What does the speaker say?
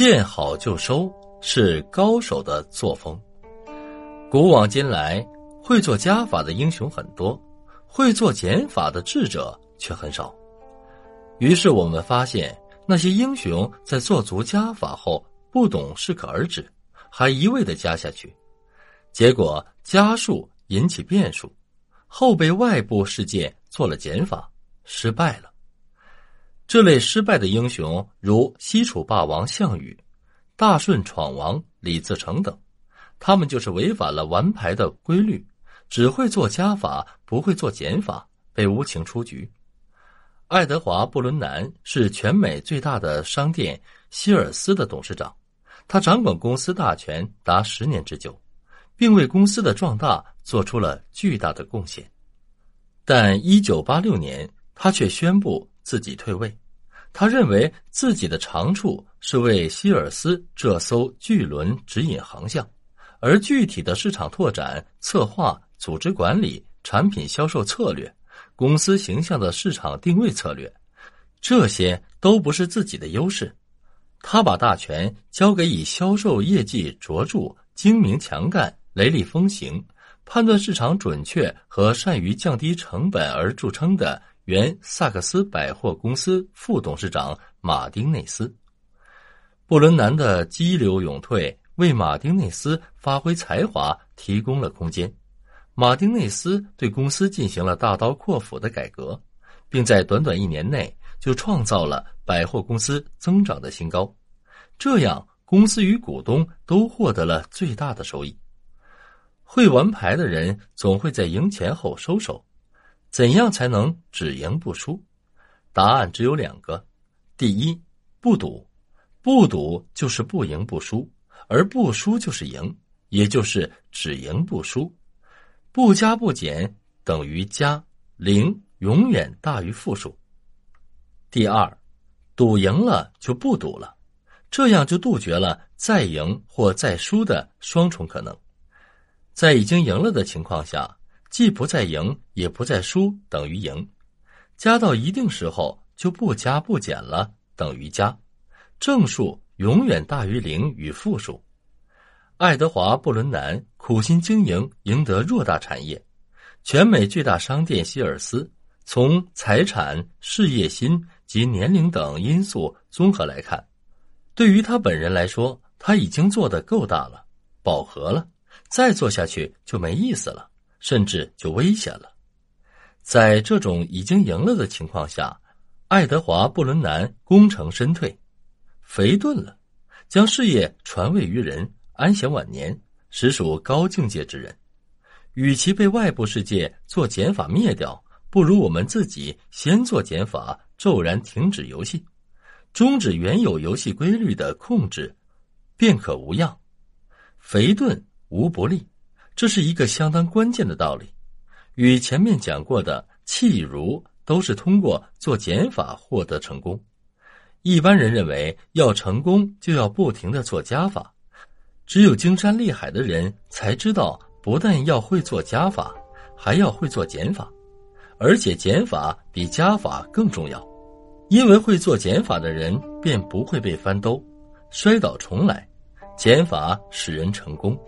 见好就收是高手的作风。古往今来，会做加法的英雄很多，会做减法的智者却很少。于是我们发现，那些英雄在做足加法后，不懂适可而止，还一味的加下去，结果加数引起变数，后被外部事件做了减法，失败了。这类失败的英雄，如西楚霸王项羽、大顺闯王李自成等，他们就是违反了玩牌的规律，只会做加法，不会做减法，被无情出局。爱德华·布伦南是全美最大的商店希尔斯的董事长，他掌管公司大权达十年之久，并为公司的壮大做出了巨大的贡献。但一九八六年，他却宣布自己退位。他认为自己的长处是为希尔斯这艘巨轮指引航向，而具体的市场拓展、策划、组织管理、产品销售策略、公司形象的市场定位策略，这些都不是自己的优势。他把大权交给以销售业绩卓著、精明强干、雷厉风行、判断市场准确和善于降低成本而著称的。原萨克斯百货公司副董事长马丁内斯，布伦南的激流勇退为马丁内斯发挥才华提供了空间。马丁内斯对公司进行了大刀阔斧的改革，并在短短一年内就创造了百货公司增长的新高。这样，公司与股东都获得了最大的收益。会玩牌的人总会在赢钱后收手。怎样才能只赢不输？答案只有两个：第一，不赌，不赌就是不赢不输，而不输就是赢，也就是只赢不输。不加不减等于加，零永远大于负数。第二，赌赢了就不赌了，这样就杜绝了再赢或再输的双重可能。在已经赢了的情况下。既不再赢，也不再输，等于赢；加到一定时候就不加不减了，等于加。正数永远大于零与负数。爱德华·布伦南苦心经营，赢得偌大产业。全美最大商店希尔斯，从财产、事业心及年龄等因素综合来看，对于他本人来说，他已经做得够大了，饱和了，再做下去就没意思了。甚至就危险了。在这种已经赢了的情况下，爱德华·布伦南功成身退，肥顿了，将事业传位于人，安享晚年，实属高境界之人。与其被外部世界做减法灭掉，不如我们自己先做减法，骤然停止游戏，终止原有游戏规律的控制，便可无恙。肥顿无不利。这是一个相当关键的道理，与前面讲过的气如都是通过做减法获得成功。一般人认为要成功就要不停的做加法，只有精山厉海的人才知道，不但要会做加法，还要会做减法，而且减法比加法更重要，因为会做减法的人便不会被翻兜、摔倒重来，减法使人成功。